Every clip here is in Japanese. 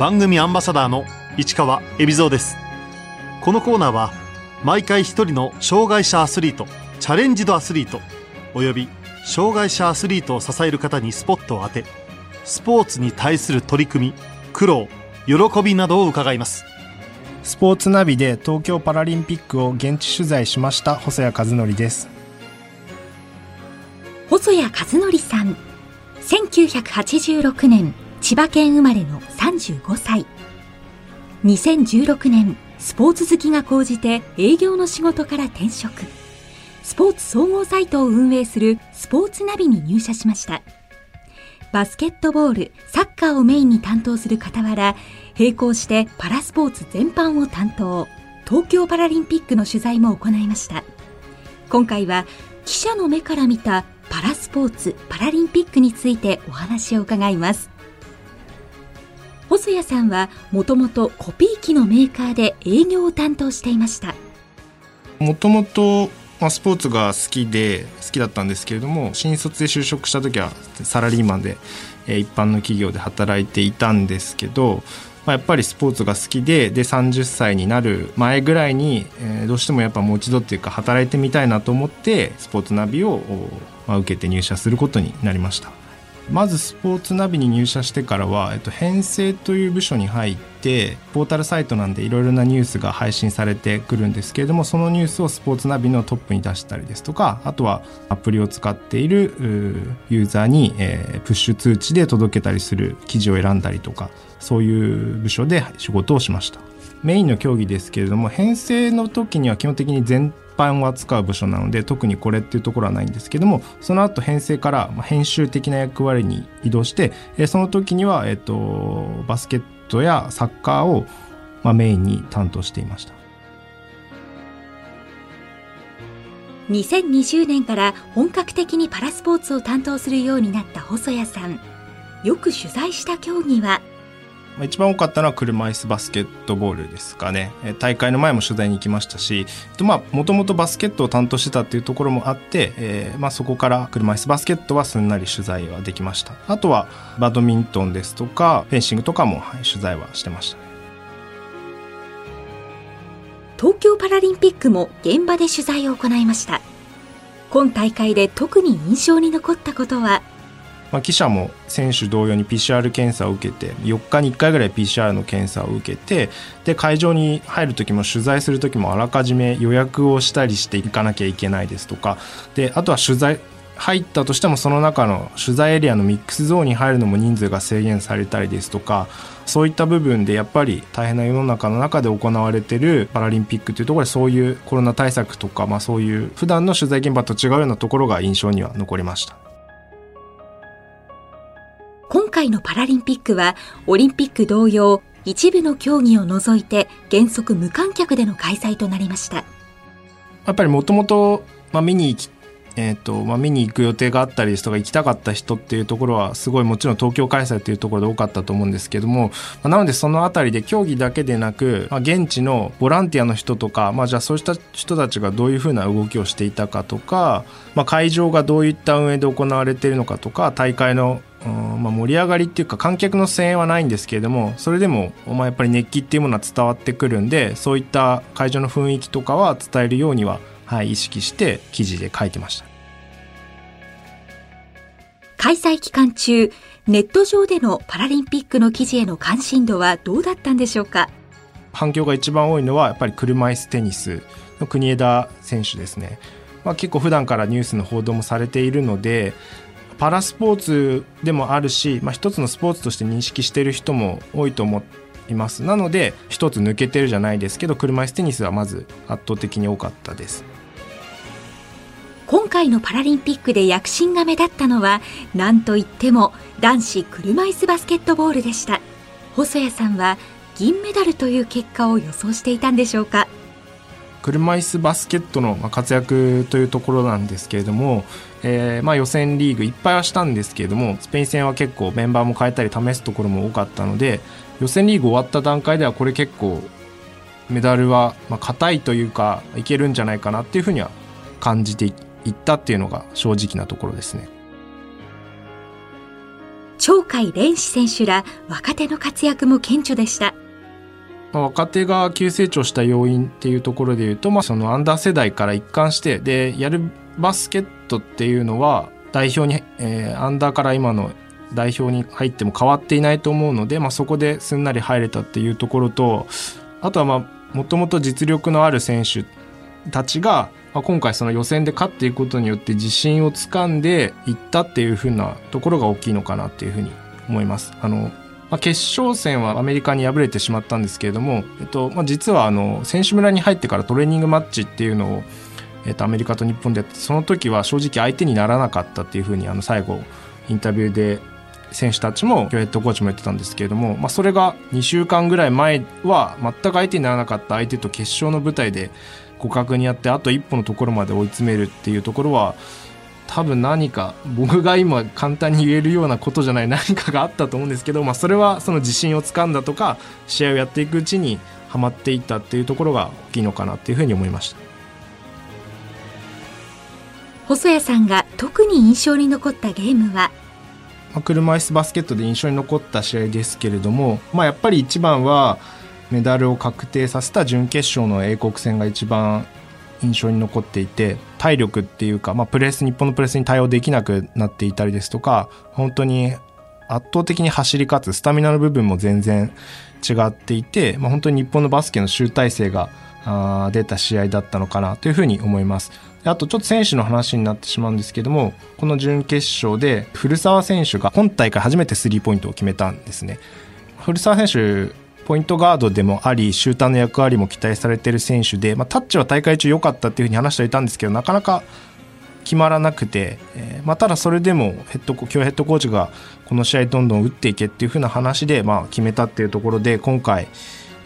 番組アンバサダーの市川恵比蔵です。このコーナーは毎回一人の障害者アスリートチャレンジドアスリートおよび障害者アスリートを支える方にスポットを当てスポーツに対する取り組み苦労喜びなどを伺います。スポーツナビで東京パラリンピックを現地取材しました細谷和則です。細谷和則さん1986年千葉県生まれの35歳2016年スポーツ好きが高じて営業の仕事から転職スポーツ総合サイトを運営するスポーツナビに入社しましたバスケットボール、サッカーをメインに担当する傍ら、並行してパラスポーツ全般を担当、東京パラリンピックの取材も行いました。今回は記者の目から見たパラスポーツ、パラリンピックについてお話を伺います。細谷さんはもともとコピー機のメーカーで営業を担当していました。もともと、スポーツが好きで好きだったんですけれども新卒で就職した時はサラリーマンで、一般の企業で働いていたんですけど、まあ、やっぱりスポーツが好きでで30歳になる前ぐらいに、え、どうしてもやっぱもう一度っていうか働いてみたいなと思ってスポーツナビを、まあ、受けて入社することになりました。まずスポーツナビに入社してからは、えっと、編成という部署に入ってポータルサイトなんでいろいろなニュースが配信されてくるんですけれどもそのニュースをスポーツナビのトップに出したりですとかあとはアプリを使っているユーザーに、えー、プッシュ通知で届けたりする記事を選んだりとかそういう部署で仕事をしましたメインの競技ですけれども編成の時には基本的に全般を扱う部署なので特にこれっていうところはないんですけどもその後編成から編集的な役割に移動して、その時には、えっと、バスケットやサッカーを、まあ、メインに担当していました。2020年から本格的にパラスポーツを担当するようになった細谷さんよく取材した競技は一番多かったのは車椅子バスケットボールですかね。大会の前も取材に行きましたしもともとバスケットを担当してたっていうところもあって、えーまあ、そこから車椅子バスケットはすんなり取材はできました。あとはバドミントンですとかフェンシングとかも、はい、取材はしてました。東京パラリンピックも現場で取材を行いました。今大会で特に印象に残ったことはまあ、記者も選手同様に PCR 検査を受けて4日に1回ぐらい PCR の検査を受けてで会場に入る時も取材する時もあらかじめ予約をしたりしていかなきゃいけないですとかであとは取材入ったとしてもその中の取材エリアのミックスゾーンに入るのも人数が制限されたりですとかそういった部分でやっぱり大変な世の中の中で行われてるパラリンピックというところでそういうコロナ対策とか、まあ、そういう普段の取材現場と違うようなところが印象には残りました。今回のパラリンピックはオリンピック同様一部の競技を除いて原則無観客での開催となりました。やっぱりもともと見に行きえーとまあ、見に行く予定があったりですとか行きたかった人っていうところはすごいもちろん東京開催っていうところで多かったと思うんですけども、まあ、なのでその辺りで競技だけでなく、まあ、現地のボランティアの人とか、まあ、じゃあそうした人たちがどういうふうな動きをしていたかとか、まあ、会場がどういった運営で行われているのかとか大会のまあ、盛り上がりっていうか観客の声援はないんですけれどもそれでも、まあ、やっぱり熱気っていうものは伝わってくるんでそういった会場の雰囲気とかは伝えるようには、はい、意識して記事で書いてました。開催期間中ネット上でのパラリンピックの記事への関心度はどうだったんでしょうか？反響が一番多いのはやっぱり車椅子テニスの国枝選手ですね、まあ、結構普段からニュースの報道もされているのでパラスポーツでもあるし、まあ、一つのスポーツとして認識している人も多いと思います。なので一つ抜けてるじゃないですけど車椅子テニスはまず圧倒的に多かったです。今回のパラリンピックで躍進が目立ったのは何といっても男子車椅子バスケットボールでした。細谷さんは銀メダルという結果を予想していたんでしょうか？車椅子バスケットの活躍というところなんですけれども、えー、まあ予選リーグいっぱいはしたんですけれどもスペイン戦は結構メンバーも変えたり試すところも多かったので予選リーグ終わった段階ではこれ結構メダルは硬いというかいけるんじゃないかなっていうふうには感じていったっていうのが正直なところですね。鳥海蓮志選手ら若手の活躍も顕著でした。若手が急成長した要因っていうところで言うと、まあ、そのアンダー世代から一貫してでやるバスケットっていうのは代表に、えー、アンダーから今の代表に入っても変わっていないと思うので、まあ、そこですんなり入れたっていうところとあとはまあもともと実力のある選手たちが、まあ、今回その予選で勝っていくことによって自信をつかんでいったっていうふうなところが大きいのかなっていうふうに思います。あのまあ、決勝戦はアメリカに敗れてしまったんですけれども、えっとまあ、実はあの選手村に入ってからトレーニングマッチっていうのを、えっと、アメリカと日本でその時は正直相手にならなかったっていうふうにあの最後インタビューで選手たちもヘッドコーチも言ってたんですけれども、まあ、それが2週間ぐらい前は全く相手にならなかった相手と決勝の舞台で互角にやってあと一歩のところまで追い詰めるっていうところは多分何か僕が今簡単に言えるようなことじゃない何かがあったと思うんですけど、まあ、それはその自信をつかんだとか試合をやっていくうちにはまっていったっていうところが大きいのかなっていうふうに思いました。細谷さんが特に印象に残ったゲームは？車椅子バスケットで印象に残った試合ですけれども、まあ、やっぱり一番はメダルを確定させた準決勝の英国戦が一番印象に残っていて体力っていうか、まあ、プレス日本のプレスに対応できなくなっていたりですとか本当に圧倒的に走り勝つスタミナの部分も全然違っていて、まあ、本当に日本のバスケの集大成が出た試合だったのかなというふうに思います。あとちょっと選手の話になってしまうんですけどもこの準決勝で古澤選手が今大会初めてスリーポイントを決めたんですね。古澤選手ポイントガードでもありシューターの役割も期待されている選手で、まあ、タッチは大会中良かったっていうふうに話していたんですけどなかなか決まらなくて、えーまあ、ただそれでもヘッド今日ヘッドコーチがこの試合どんどん打っていけっていうふうな話で、まあ、決めたっていうところで今回、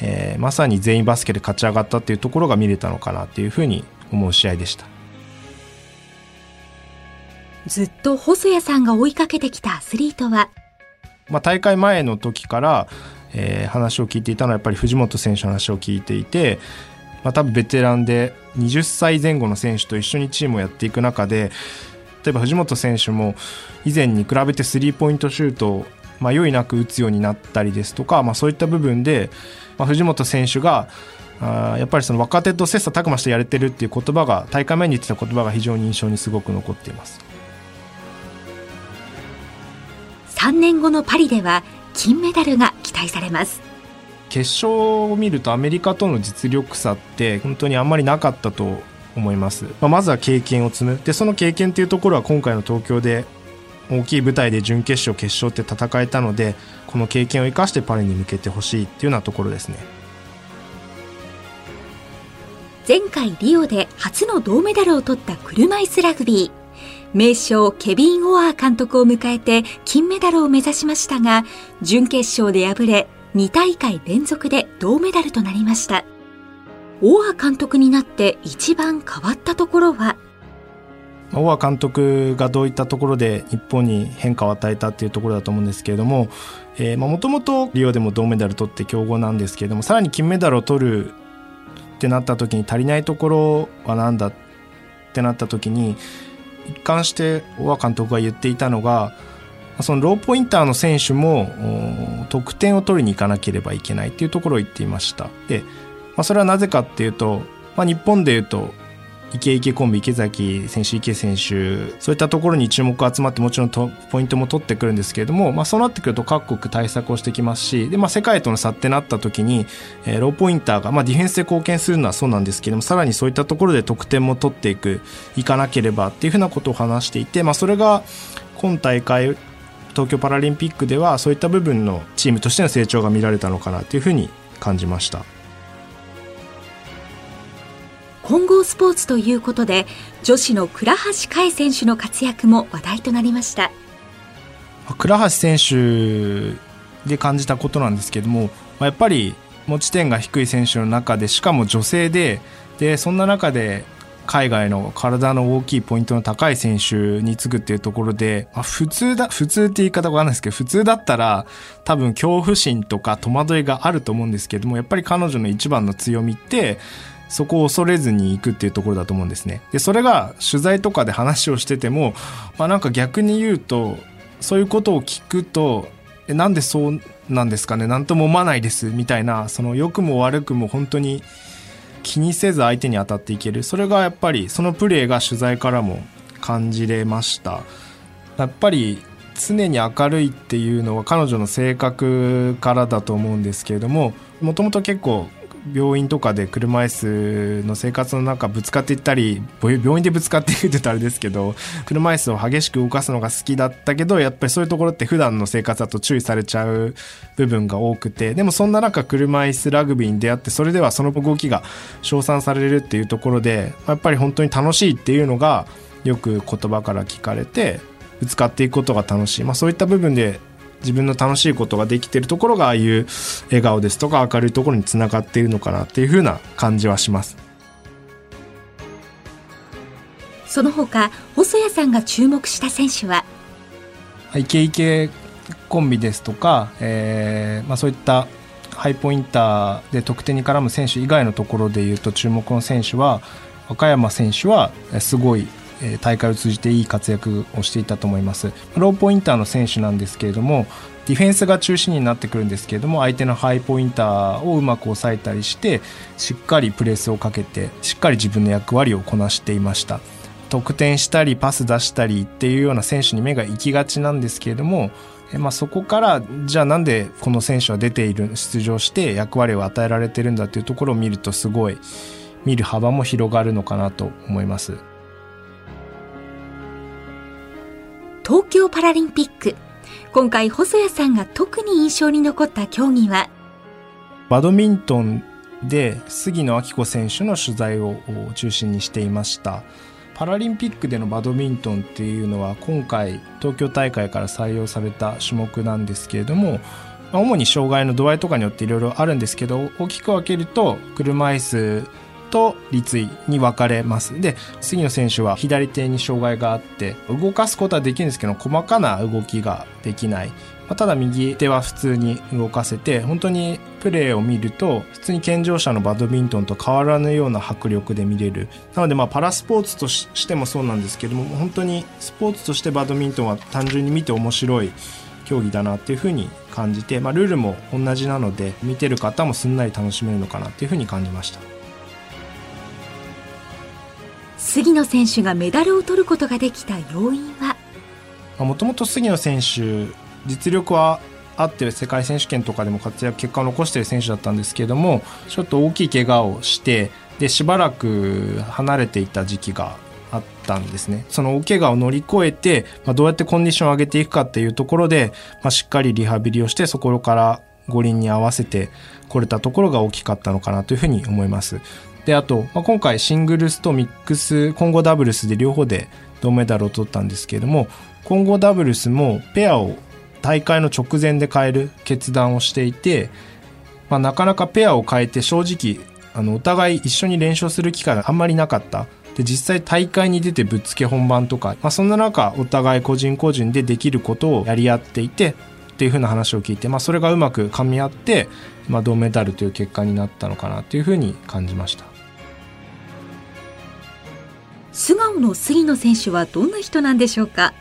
えー、まさに全員バスケで勝ち上がったっていうところが見れたのかなっていうふうに思う試合でしたずっと細谷さんが追いかけてきたアスリートは、まあ、大会前の時からえー、話を聞いていたのはやっぱり藤本選手の話を聞いていて、まあ、多分ベテランで20歳前後の選手と一緒にチームをやっていく中で例えば藤本選手も以前に比べてスリーポイントシュートを迷いなく打つようになったりですとか、まあ、そういった部分で、まあ、藤本選手があやっぱりその若手と切磋琢磨してやれてるっていう言葉が大会前に言ってた言葉が非常に印象にすごく残っています。3年後のパリでは金メダルが期待されます。決勝を見るとアメリカとの実力差って本当にあんまりなかったと思います、まあ、まずは経験を積む。でその経験っていうところは今回の東京で大きい舞台で準決勝決勝って戦えたのでこの経験を生かしてパリに向けてほしいっていうようなところですね。前回リオで初の銅メダルを取った車椅子ラグビー名将ケビン・オアー監督を迎えて金メダルを目指しましたが、準決勝で敗れ、2大会連続で銅メダルとなりました。オアー監督になって一番変わったところは？オア監督がどういったところで日本に変化を与えたっていうところだと思うんですけれどももともとリオでも銅メダル取って強豪なんですけれどもさらに金メダルを取るってなった時に足りないところは何だってなった時に一貫して大監督が言っていたのがそのローポインターの選手も得点を取りに行かなければいけないっていうところを言っていました。で、まあ、それはなぜかっていうと、まあ、日本でいうとイケイケコンビ池崎選手池選手そういったところに注目が集まってもちろんポイントも取ってくるんですけれども、まあ、そうなってくると各国対策をしてきますしで、まあ、世界との差ってなった時に、えー、ローポインターが、まあ、ディフェンスで貢献するのはそうなんですけれどもさらにそういったところで得点も取っていくいかなければっていうふうなことを話していて、まあ、それが今大会東京パラリンピックではそういった部分のチームとしての成長が見られたのかなというふうに感じました。混合スポーツということで女子の倉橋香衣選手の活躍も話題となりました。倉橋選手で感じたことなんですけどもやっぱり持ち点が低い選手の中でしかも女性ででそんな中で海外の体の大きいポイントの高い選手につくっていうところで、あ、普通だ、普通って言い方わかんないですけど、普通だったら多分恐怖心とか戸惑いがあると思うんですけども、やっぱり彼女の一番の強みって、そこを恐れずに行くっていうところだと思うんですね。で、それが取材とかで話をしてても、まあなんか逆に言うと、そういうことを聞くとえなんでそうなんですかね？何とも思わないですみたいなその良くも悪くも本当に気にせず相手に当たっていける。それがやっぱりそのプレーが取材からも感じれました。やっぱり常に明るいっていうのは彼女の性格からだと思うんですけれどももともと結構病院とかで車椅子の生活の中ぶつかっていったり病院でぶつかっていくってたあれですけど車椅子を激しく動かすのが好きだったけどやっぱりそういうところって普段の生活だと注意されちゃう部分が多くてでもそんな中車椅子ラグビーに出会ってそれではその動きが称賛されるっていうところでやっぱり本当に楽しいっていうのがよく言葉から聞かれてぶつかっていくことが楽しい、まあ、そういった部分で自分の楽しいことができているところがああいう笑顔ですとか明るいところにつながっているのかなっていうふうな感じはします。その他細谷さんが注目した選手は？イケイケコンビですとか、えーまあ、そういったハイポインターで得点に絡む選手以外のところでいうと注目の選手は和歌山選手はすごい大会を通じていい活躍をしていたと思いますローポインターの選手なんですけれどもディフェンスが中心になってくるんですけれども相手のハイポインターをうまく抑えたりしてしっかりプレスをかけてしっかり自分の役割をこなしていました得点したりパス出したりっていうような選手に目が行きがちなんですけれどもまあ、そこからじゃあなんでこの選手は出ている出場して役割を与えられてるんだっていうところを見るとすごい見る幅も広がるのかなと思います。東京パラリンピック。今回細谷さんが特に印象に残った競技は？バドミントンで杉野明子選手の取材を中心にしていました。パラリンピックでのバドミントンっていうのは今回東京大会から採用された種目なんですけれども主に障害の度合いとかによっていろいろあるんですけど大きく分けると車椅子と立位に分かれます。で、杉野選手は左手に障害があって、動かすことはできるんですけど、細かな動きができない。まただ右手は普通に動かせて、本当にプレーを見ると、普通に健常者のバドミントンと変わらぬような迫力で見れる。なのでまあパラスポーツとしてもそうなんですけども、本当にスポーツとしてバドミントンは単純に見て面白い競技だなっていうふうに感じて、まあ、ルールも同じなので見てる方もすんなり楽しめるのかなっていうふうに感じました。杉野選手がメダルを取ることができた要因は？もともと杉野選手実力はあって世界選手権とかでも活躍結果を残している選手だったんですけれどもちょっと大きい怪我をしてでしばらく離れていた時期があったんですね。その大怪我を乗り越えて、まあ、どうやってコンディションを上げていくかっていうところで、まあ、しっかりリハビリをしてそこから五輪に合わせてこれたところが大きかったのかなというふうに思います。で、あと、まあ、今回シングルスとミックス、混合ダブルスで両方で銅メダルを取ったんですけれども、混合ダブルスもペアを大会の直前で変える決断をしていて、まあ、なかなかペアを変えて正直、あの、お互い一緒に練習する機会があんまりなかった。で、実際大会に出てぶっつけ本番とか、まあ、そんな中、お互い個人個人でできることをやり合っていて、っていう風な話を聞いて、まあ、それがうまく噛み合って、まあ、銅メダルという結果になったのかなというふうに感じました。素顔の杉野選手はどんな人なんでしょうか？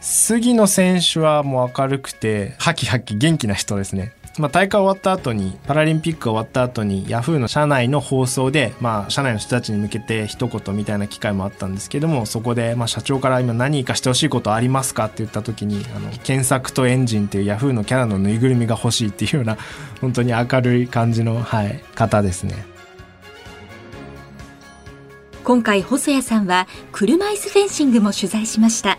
杉野選手はもう明るくてハキハキ元気な人ですねまあ、大会終わった後にパラリンピック終わった後にヤフーの社内の放送で、まあ、社内の人たちに向けて一言みたいな機会もあったんですけどもそこで、まあ、社長から今何かしてほしいことありますかって言った時にあの検索とエンジンっていうヤフーのキャラのぬいぐるみが欲しいっていうような本当に明るい感じの、はい、方ですね。今回細谷さんは車椅子フェンシングも取材しました。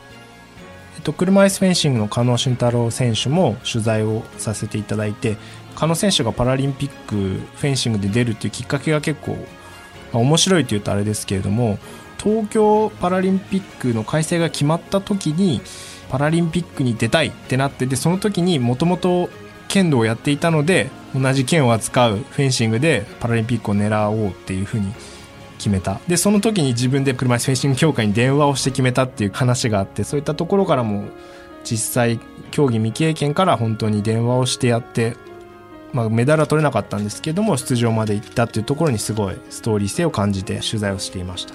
えっと、車椅子フェンシングの加納俊太郎選手も取材をさせていただいて加納選手がパラリンピックフェンシングで出るっていうきっかけが結構、まあ、面白いというとあれですけれども東京パラリンピックの開催が決まった時にパラリンピックに出たいってなってでその時にもともと剣道をやっていたので同じ剣を扱うフェンシングでパラリンピックを狙おうっていうふうに決めた。でその時に自分で車椅子フェンシング協会に電話をして決めたっていう話があってそういったところからも実際競技未経験から本当に電話をしてやって、まあ、メダルは取れなかったんですけども出場まで行ったっていうところにすごいストーリー性を感じて取材をしていました。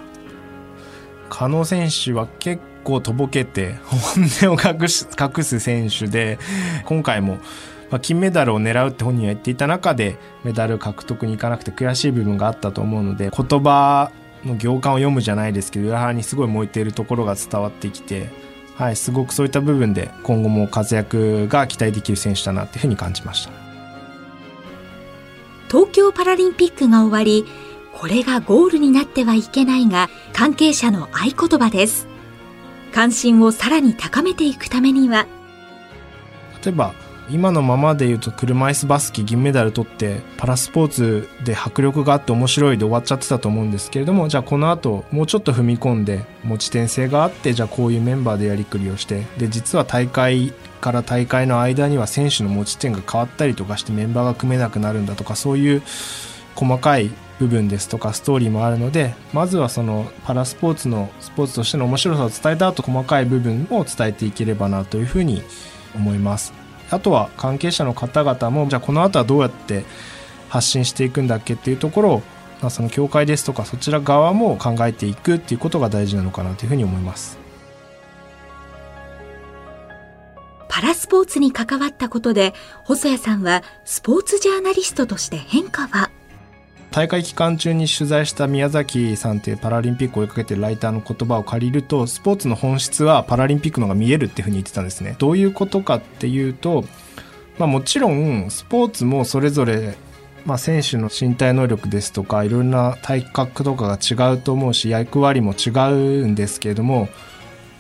加納選手は結構とぼけて本音を隠す隠す選手で今回もまあ、金メダルを狙うって本人は言っていた中でメダル獲得にいかなくて悔しい部分があったと思うので言葉の行間を読むじゃないですけど裏腹にすごい燃えているところが伝わってきて、はい、すごくそういった部分で今後も活躍が期待できる選手だなっていうふうに感じました。東京パラリンピックが終わりこれがゴールになってはいけないが関係者の合言葉です。関心をさらに高めていくためには例えば今のままで言うと車椅子バスケ銀メダル取ってパラスポーツで迫力があって面白いで終わっちゃってたと思うんですけれどもじゃあこの後もうちょっと踏み込んで持ち点性があってじゃあこういうメンバーでやりくりをしてで実は大会から大会の間には選手の持ち点が変わったりとかしてメンバーが組めなくなるんだとかそういう細かい部分ですとかストーリーもあるのでまずはそのパラスポーツのスポーツとしての面白さを伝えた後細かい部分を伝えていければなというふうに思います。あとは関係者の方々もじゃあこの後はどうやって発信していくんだっけっていうところを、まあ、その協会ですとかそちら側も考えていくっていうことが大事なのかなというふうに思います。パラスポーツに関わったことで細谷さんはスポーツジャーナリストとして変化は？大会期間中に取材した宮崎さんというパラリンピックを追いかけてるライターの言葉を借りるとスポーツの本質はパラリンピックのが見えるっていうふうに言ってたんですね。どういうことかっていうと、まあ、もちろんスポーツもそれぞれまあ、選手の身体能力ですとかいろんな体格とかが違うと思うし役割も違うんですけれども、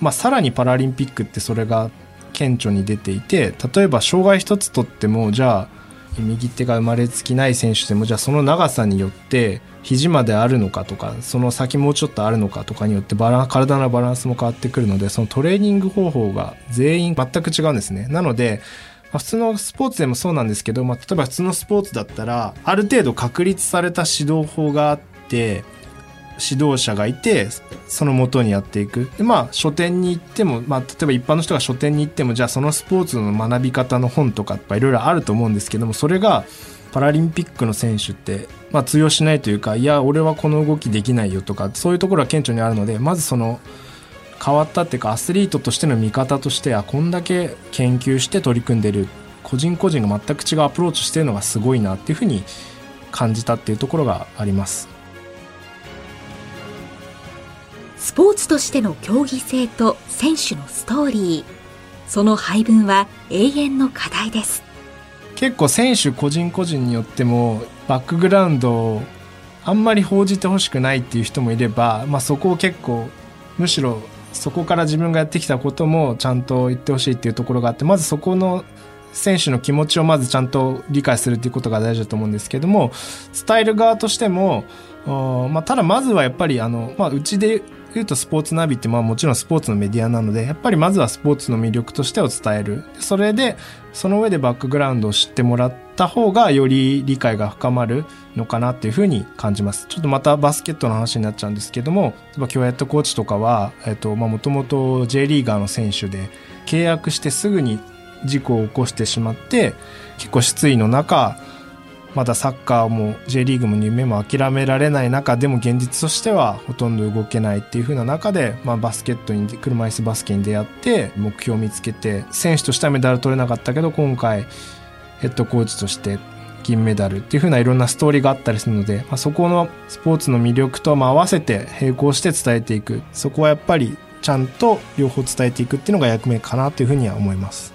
まあ、さらにパラリンピックってそれが顕著に出ていて例えば障害一つとってもじゃあ右手が生まれつきない選手でもじゃあその長さによって肘まであるのかとかその先もうちょっとあるのかとかによってバラ体のバランスも変わってくるのでそのトレーニング方法が全員全く違うんですね。なので、普通のスポーツでもそうなんですけど、まあ、例えば普通のスポーツだったらある程度確立された指導法があって指導者がいてそのもとにやっていくでまあ書店に行っても、まあ、例えば一般の人が書店に行ってもじゃあそのスポーツの学び方の本とかいろいろあると思うんですけどもそれがパラリンピックの選手って、まあ、通用しないというかいや俺はこの動きできないよとかそういうところは顕著にあるのでまずその変わったっていうかアスリートとしての見方としてはこんだけ研究して取り組んでる個人個人が全く違うアプローチしてるのがすごいなっていうふうに感じたっていうところがあります。スポーツとしての競技性と選手のストーリー。その配分は永遠の課題です。結構選手個人個人によってもバックグラウンドをあんまり報じてほしくないっていう人もいれば、まあ、そこを結構むしろそこから自分がやってきたこともちゃんと言ってほしいっていうところがあってまずそこの選手の気持ちをまずちゃんと理解するっていうことが大事だと思うんですけども伝える側としてもまあ、ただまずはやっぱりあの、まあ、うちで言うとスポーツナビってまあもちろんスポーツのメディアなのでやっぱりまずはスポーツの魅力としてを伝える。それでその上でバックグラウンドを知ってもらった方がより理解が深まるのかなっていうふうに感じます。ちょっとまたバスケットの話になっちゃうんですけども例えば今日ヘッドコーチとかはもともと J リーガーの選手で契約してすぐに事故を起こしてしまって結構失意の中まだサッカーも J リーグも夢も諦められない中でも現実としてはほとんど動けないっていう風な中で、まあ、バスケットに車椅子バスケに出会って目標を見つけて選手としてはメダル取れなかったけど今回ヘッドコーチとして銀メダルっていう風ないろんなストーリーがあったりするので、まあ、そこのスポーツの魅力とま合わせて並行して伝えていくそこはやっぱりちゃんと両方伝えていくっていうのが役目かなというふうには思います。